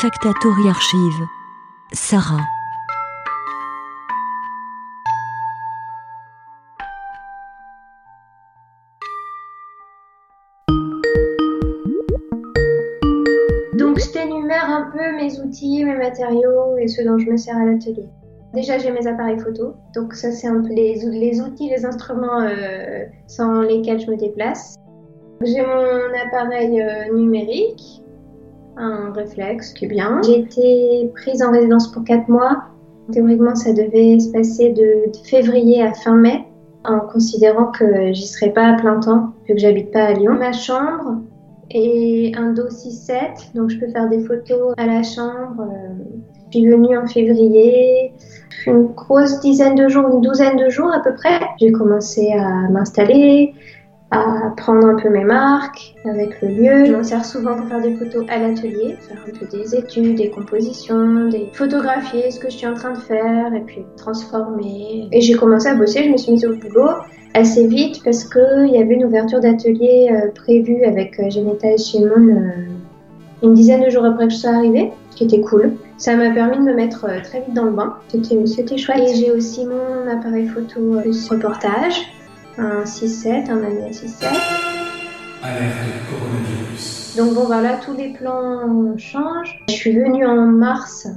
Factatori Archive. Sarah. Donc je t'énumère un peu mes outils, mes matériaux et ce dont je me sers à l'atelier. Déjà j'ai mes appareils photo, donc ça c'est un peu les, les outils, les instruments euh, sans lesquels je me déplace. J'ai mon appareil euh, numérique, un réflexe qui est bien. J'ai été prise en résidence pour 4 mois. Théoriquement ça devait se passer de, février à fin mai, en considérant que j'y serais pas à plein temps vu que j'habite pas à Lyon. Ma chambre, et un dos 6-7, donc je peux faire des photos à la chambre. Euh, Je suis venue en février, une grosse dizaine de jours, une douzaine de jours à peu près. J'ai commencé à m'installer, à prendre un peu mes marques avec le lieu. Je m'en sers souvent pour faire des photos à l'atelier, faire un peu des études, des compositions, des photographier ce que je suis en train de faire et puis transformer. Et j'ai commencé à bosser, je me suis mise au boulot assez vite parce qu'il y avait une ouverture d'atelier euh, prévue avec euh, Geneta et Shimon euh, une dizaine de jours après que je sois arrivée, ce qui était cool. Ça m'a permis de me mettre euh, très vite dans le bain, c'était, c'était chouette. Et j'ai aussi mon appareil photo euh, plus reportage, un 6-7, un Amiga 6-7. Alerte coronavirus. Donc bon voilà, tous les plans changent. Je suis venue en mars,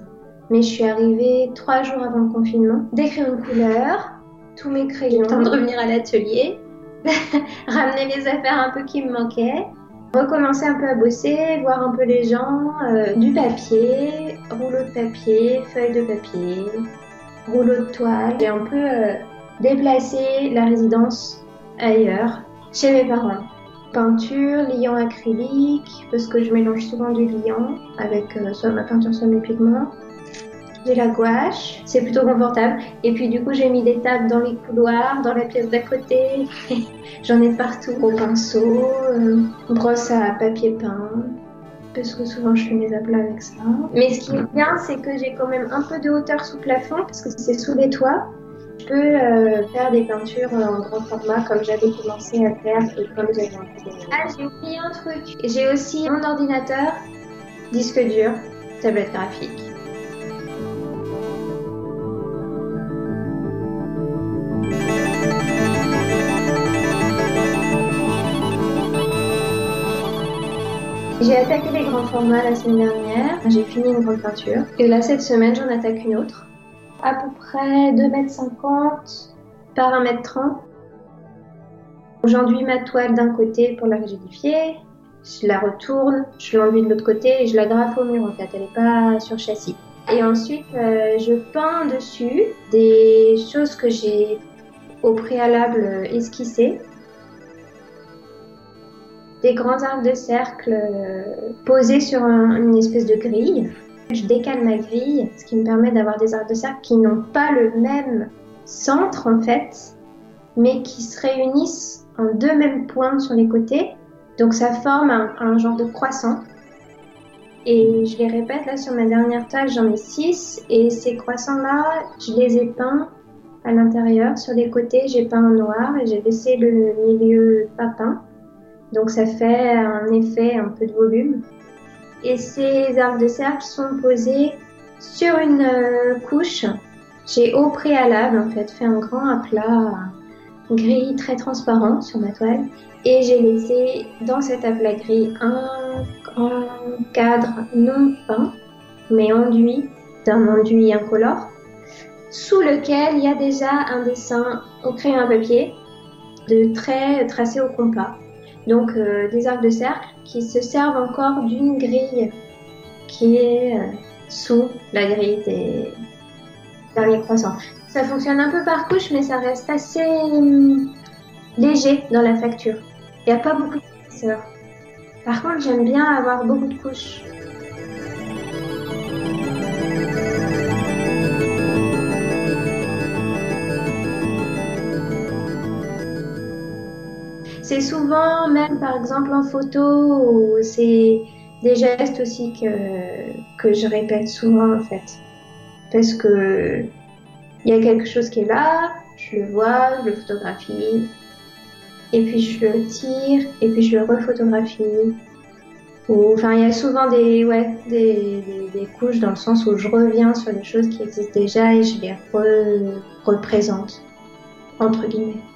mais je suis arrivée trois jours avant le confinement. Des crayons de couleur, tous mes crayons, temps de revenir à l'atelier, ramener les affaires un peu qui me manquaient, recommencer un peu à bosser, voir un peu les gens, euh, du papier, rouleau de papier, feuilles de papier, rouleau de toile. J'ai un peu euh, déplacé la résidence ailleurs, chez mes parents. Peinture, liant acrylique, parce que je mélange souvent du liant avec euh, soit ma peinture, soit mes pigments. J'ai la gouache, c'est plutôt confortable. Et puis du coup, j'ai mis des tables dans les couloirs, dans la pièce d'à côté. J'en ai partout. Au pinceau, euh, brosse à papier peint. Parce que souvent je fais mes aplats avec ça. Mais ce qui est bien, c'est que j'ai quand même un peu de hauteur sous plafond, parce que c'est sous les toits. Je peux euh, faire des peintures en grand format comme j'avais commencé à faire et comme j'avais envie de... Ah, j'ai oublié un truc. J'ai aussi mon ordinateur, disque dur, tablette graphique. J'ai attaqué les grands formats la semaine dernière, j'ai fini une grande peinture. Et là, cette semaine, j'en attaque une autre. À peu près 2,50 m par 1,30 m. J'enduis ma toile d'un côté pour la rigidifier, je la retourne, je l'enduis de l'autre côté et je la grafe au mur en fait, elle n'est pas sur châssis. Et ensuite, euh, je peins dessus des choses que j'ai au préalable esquissées des grands arbres de cercle euh, posés sur un- une espèce de grille. Je décale ma grille, ce qui me permet d'avoir des arbres de cercle qui n'ont pas le même centre en fait, mais qui se réunissent en deux mêmes points sur les côtés. Donc ça forme un, un genre de croissant. Et je les répète là sur ma dernière toile, j'en ai six. Et ces croissants-là, je les ai peints à l'intérieur. Sur les côtés, j'ai peint en noir et j'ai laissé le milieu pas peint. Donc ça fait un effet un peu de volume. Et ces arbres de cercle sont posés sur une euh, couche. J'ai au préalable en fait fait un grand aplat gris très transparent sur ma toile. Et j'ai laissé dans cet aplat gris un, un cadre non peint, mais enduit d'un enduit incolore, sous lequel il y a déjà un dessin au crayon à papier de traits tracés au compas. Donc euh, des arcs de cercle qui se servent encore d'une grille qui est euh, sous la grille des derniers croissants. Ça fonctionne un peu par couche, mais ça reste assez hum, léger dans la facture. Il n'y a pas beaucoup d'épaisseur. Par contre, j'aime bien avoir beaucoup de couches. C'est souvent, même par exemple en photo, c'est des gestes aussi que, que je répète souvent en fait. Parce que il y a quelque chose qui est là, je le vois, je le photographie, et puis je le tire, et puis je le rephotographie. Enfin, il y a souvent des, ouais, des, des, couches dans le sens où je reviens sur des choses qui existent déjà et je les re représente, entre guillemets.